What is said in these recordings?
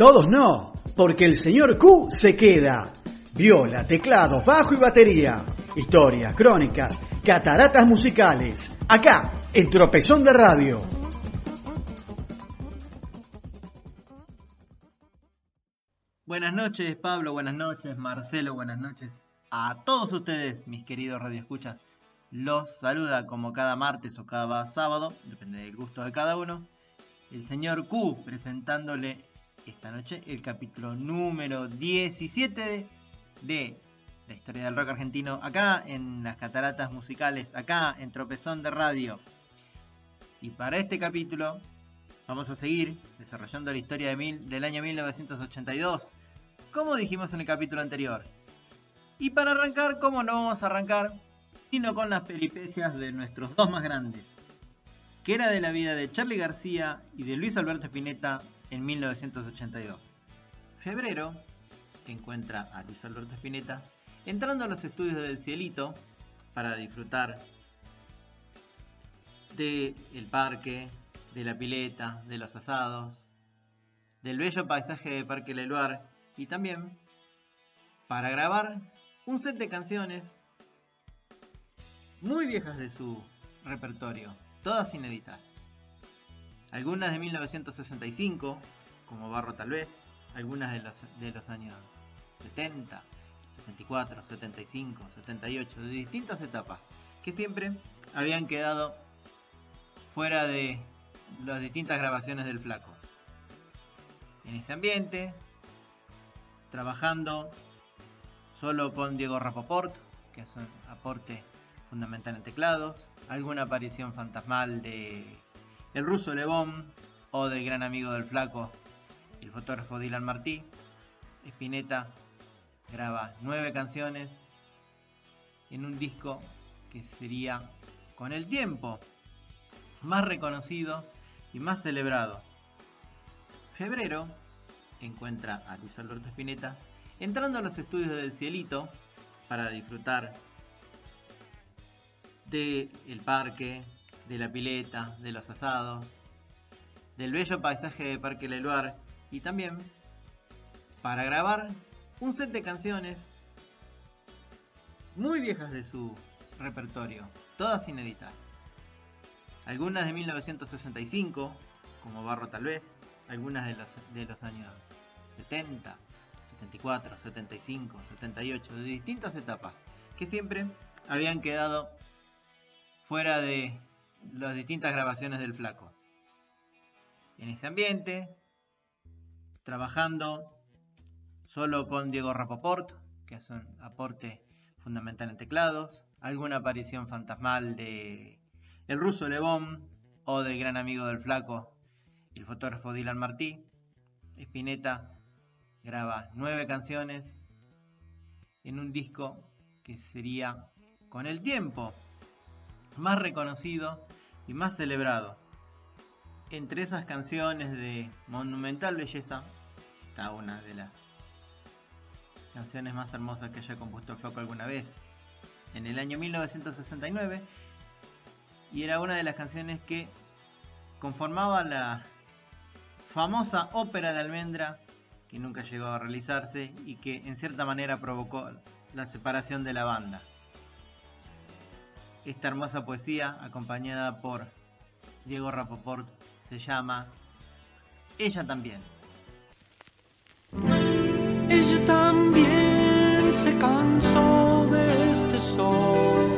Todos no, porque el señor Q se queda. Viola, teclado, bajo y batería. Historias, crónicas, cataratas musicales. Acá, en Tropezón de Radio. Buenas noches, Pablo. Buenas noches, Marcelo. Buenas noches a todos ustedes, mis queridos radioescuchas. Los saluda como cada martes o cada sábado, depende del gusto de cada uno, el señor Q presentándole esta noche el capítulo número 17 de la historia del rock argentino, acá en las cataratas musicales, acá en Tropezón de Radio. Y para este capítulo vamos a seguir desarrollando la historia del año 1982, como dijimos en el capítulo anterior. Y para arrancar, ¿cómo no vamos a arrancar? Sino con las peripecias de nuestros dos más grandes, que era de la vida de Charlie García y de Luis Alberto Spinetta en 1982. Febrero encuentra a Luis Alberto Spinetta entrando a los estudios del Cielito para disfrutar del el parque, de la pileta, de los asados, del bello paisaje de Parque Leluar y también para grabar un set de canciones muy viejas de su repertorio, todas inéditas. Algunas de 1965, como Barro tal vez, algunas de los, de los años 70, 74, 75, 78, de distintas etapas, que siempre habían quedado fuera de las distintas grabaciones del flaco. En ese ambiente, trabajando solo con Diego Rapoport, que es un aporte fundamental en teclados, alguna aparición fantasmal de el ruso Lebón o del gran amigo del flaco, el fotógrafo Dylan Martí. Spinetta graba nueve canciones en un disco que sería con el tiempo más reconocido y más celebrado. Febrero encuentra a Luis Alberto Spinetta entrando a los estudios del Cielito para disfrutar del el parque, de la pileta, de los asados, del bello paisaje de Parque Leluar y también para grabar un set de canciones muy viejas de su repertorio, todas inéditas. Algunas de 1965, como Barro tal vez, algunas de los, de los años 70, 74, 75, 78, de distintas etapas, que siempre habían quedado fuera de las distintas grabaciones del flaco. En ese ambiente, trabajando solo con Diego Rapoport, que es un aporte fundamental en teclados, alguna aparición fantasmal de el ruso Lebón o del gran amigo del flaco, el fotógrafo Dylan Martí. Spinetta graba nueve canciones en un disco que sería con el tiempo más reconocido y más celebrado. Entre esas canciones de monumental belleza está una de las canciones más hermosas que haya compuesto el Flaco alguna vez. En el año 1969 y era una de las canciones que conformaba la famosa ópera de almendra que nunca llegó a realizarse y que en cierta manera provocó la separación de la banda esta hermosa poesía, acompañada por Diego Rapoport, se llama Ella también. Ella también se cansó de este sol.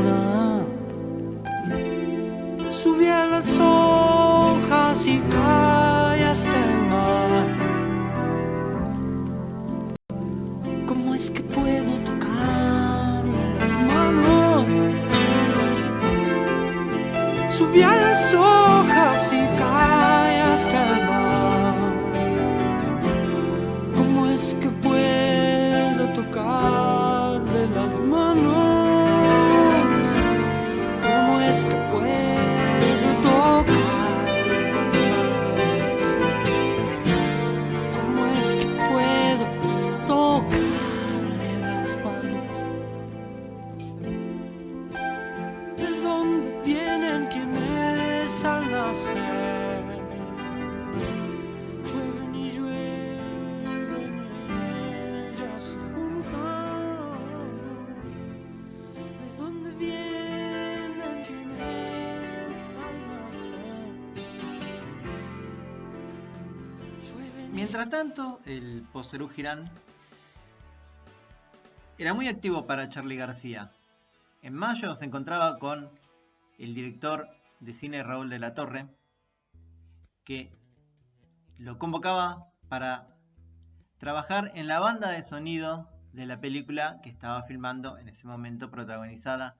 Ninguna. Sube a las hojas y cae hasta el mar. ¿Cómo es que puedo tocarle las manos? Sube a las hojas Mientras tanto, el Poserú Girán era muy activo para Charlie García. En mayo se encontraba con el director de cine Raúl de la Torre, que lo convocaba para trabajar en la banda de sonido de la película que estaba filmando en ese momento protagonizada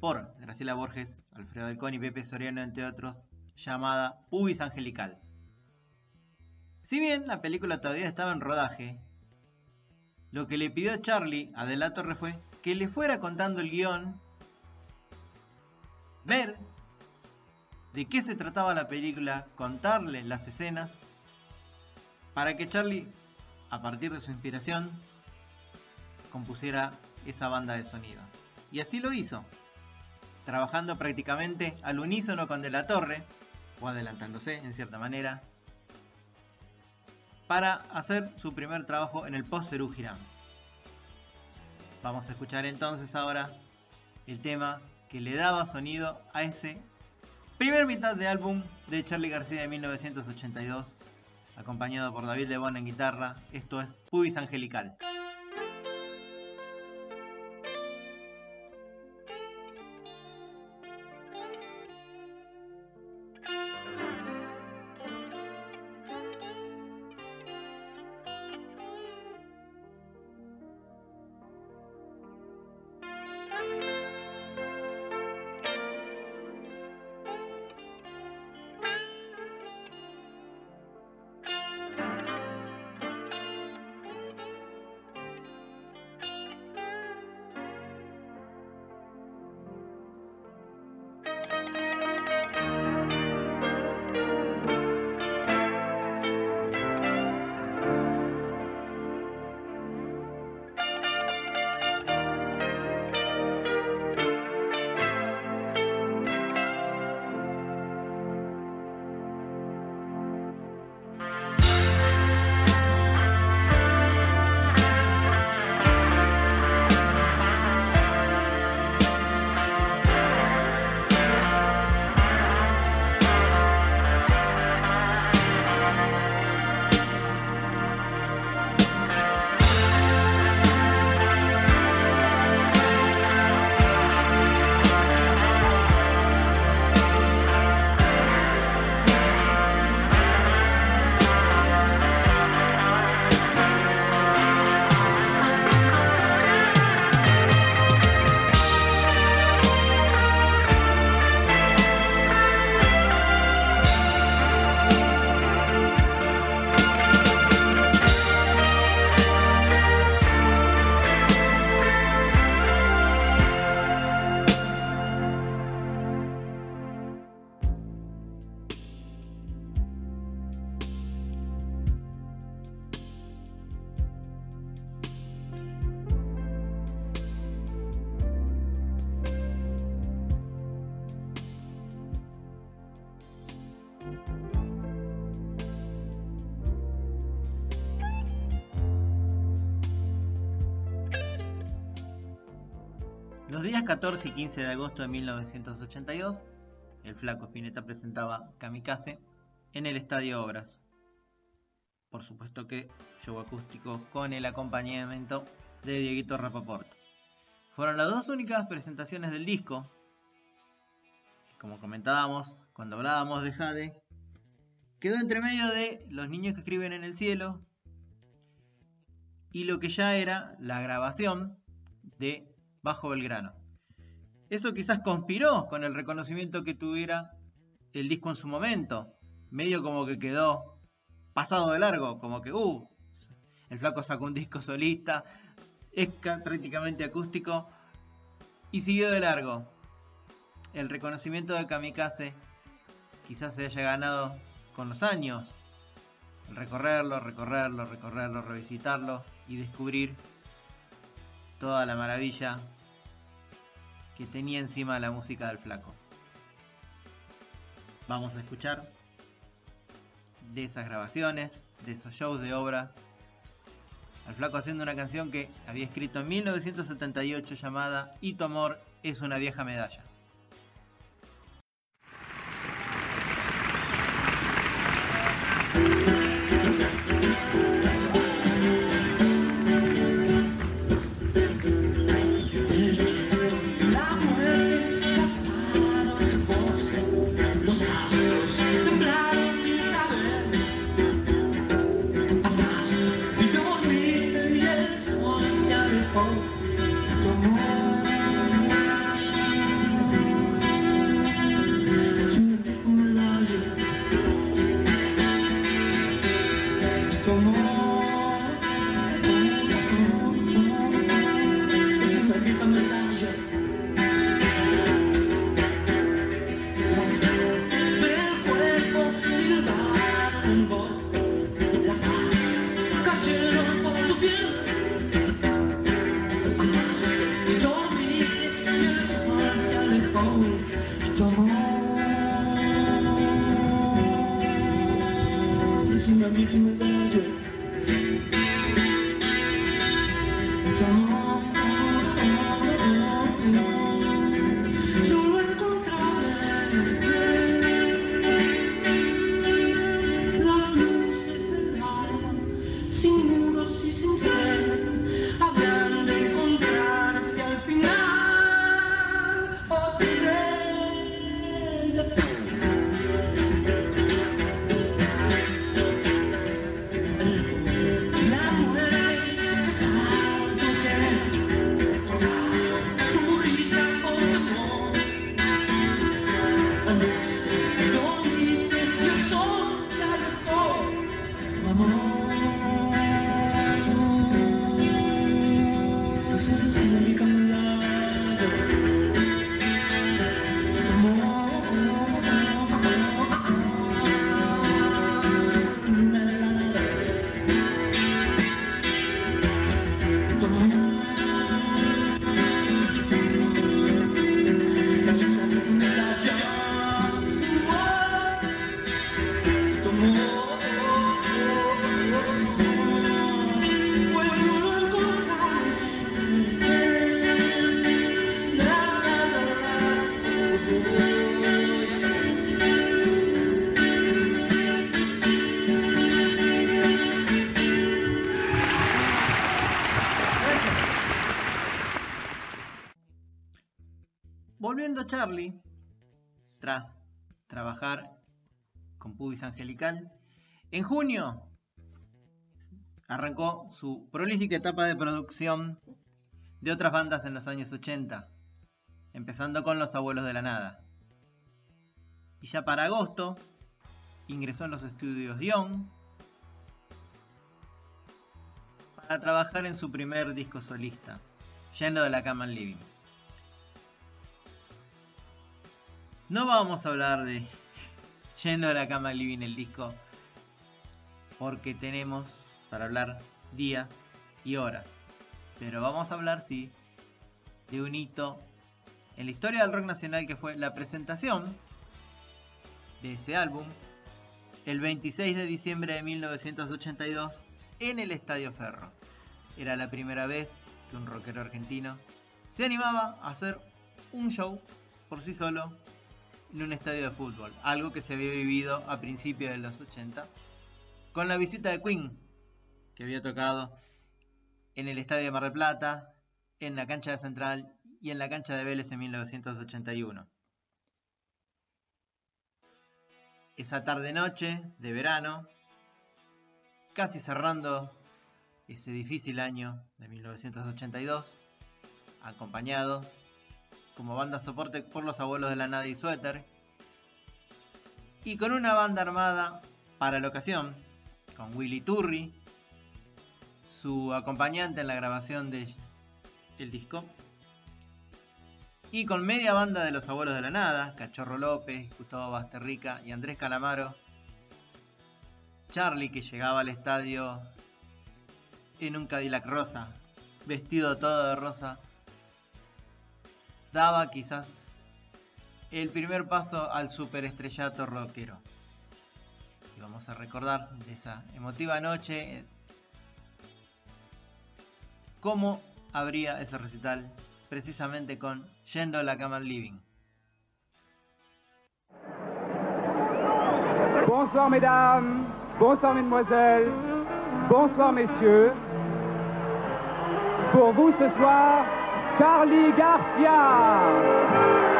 por Graciela Borges, Alfredo Alcón y Pepe Soriano, entre otros, llamada Pubis Angelical. Si bien la película todavía estaba en rodaje, lo que le pidió Charlie a De la Torre fue que le fuera contando el guion, ver de qué se trataba la película, contarle las escenas, para que Charlie, a partir de su inspiración, compusiera esa banda de sonido. Y así lo hizo, trabajando prácticamente al unísono con De la Torre, o adelantándose en cierta manera, para hacer su primer trabajo en el post Girán. Vamos a escuchar entonces ahora el tema que le daba sonido a ese primer mitad de álbum de Charlie García de 1982, acompañado por David Lebón en guitarra. Esto es Pubis Angelical. Días 14 y 15 de agosto de 1982, el flaco Spinetta presentaba Kamikaze en el Estadio Obras. Por supuesto que show acústico con el acompañamiento de Dieguito Rapaport. Fueron las dos únicas presentaciones del disco. como comentábamos cuando hablábamos de Jade, quedó entre medio de Los niños que escriben en el cielo y lo que ya era la grabación de Bajo Belgrano. Eso quizás conspiró con el reconocimiento que tuviera el disco en su momento. Medio como que quedó pasado de largo, como que, uh, el flaco sacó un disco solista, es prácticamente acústico y siguió de largo. El reconocimiento de Kamikaze quizás se haya ganado con los años. El recorrerlo, recorrerlo, recorrerlo, revisitarlo y descubrir toda la maravilla que tenía encima la música del flaco. Vamos a escuchar de esas grabaciones, de esos shows de obras, al flaco haciendo una canción que había escrito en 1978 llamada tu amor es una vieja medalla. Charlie, tras trabajar con Pubis Angelical, en junio arrancó su prolífica etapa de producción de otras bandas en los años 80, empezando con Los Abuelos de la Nada. Y ya para agosto ingresó en los estudios Young para trabajar en su primer disco solista, Yendo de la Cama al Living. No vamos a hablar de Yendo a la cama living el disco, porque tenemos para hablar días y horas. Pero vamos a hablar, sí, de un hito en la historia del rock nacional que fue la presentación de ese álbum el 26 de diciembre de 1982 en el Estadio Ferro. Era la primera vez que un rockero argentino se animaba a hacer un show por sí solo en un estadio de fútbol, algo que se había vivido a principios de los 80, con la visita de Queen, que había tocado en el estadio de Mar del Plata, en la cancha de Central y en la cancha de Vélez en 1981. Esa tarde-noche de verano, casi cerrando ese difícil año de 1982, acompañado como banda soporte por los abuelos de la nada y suéter, y con una banda armada para la ocasión, con Willy Turri, su acompañante en la grabación del disco, y con media banda de los abuelos de la nada, Cachorro López, Gustavo Basterrica y Andrés Calamaro, Charlie que llegaba al estadio en un Cadillac rosa, vestido todo de rosa, daba quizás el primer paso al superestrellato rockero. Y vamos a recordar de esa emotiva noche cómo habría ese recital precisamente con Yendo a la cama al living. Bonsoir mesdames, bonsoir mesdemoiselles, bonsoir messieurs. Pour vous ce soir, Charlie Garcia.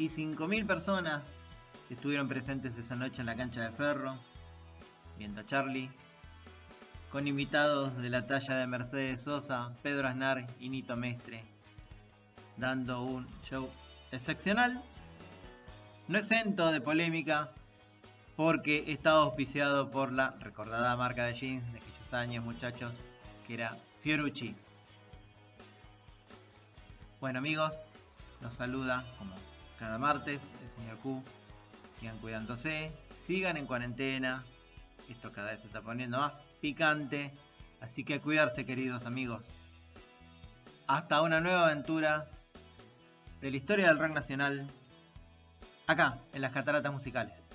25.000 personas estuvieron presentes esa noche en la cancha de Ferro, viendo a Charlie, con invitados de la talla de Mercedes Sosa, Pedro Aznar y Nito Mestre, dando un show excepcional, no exento de polémica, porque estaba auspiciado por la recordada marca de jeans de aquellos años, muchachos, que era Fiorucci. Bueno amigos, nos saluda como cada martes el señor Q. Sigan cuidándose, sigan en cuarentena. Esto cada vez se está poniendo más picante. Así que a cuidarse queridos amigos. Hasta una nueva aventura de la historia del rock nacional. Acá, en las cataratas musicales.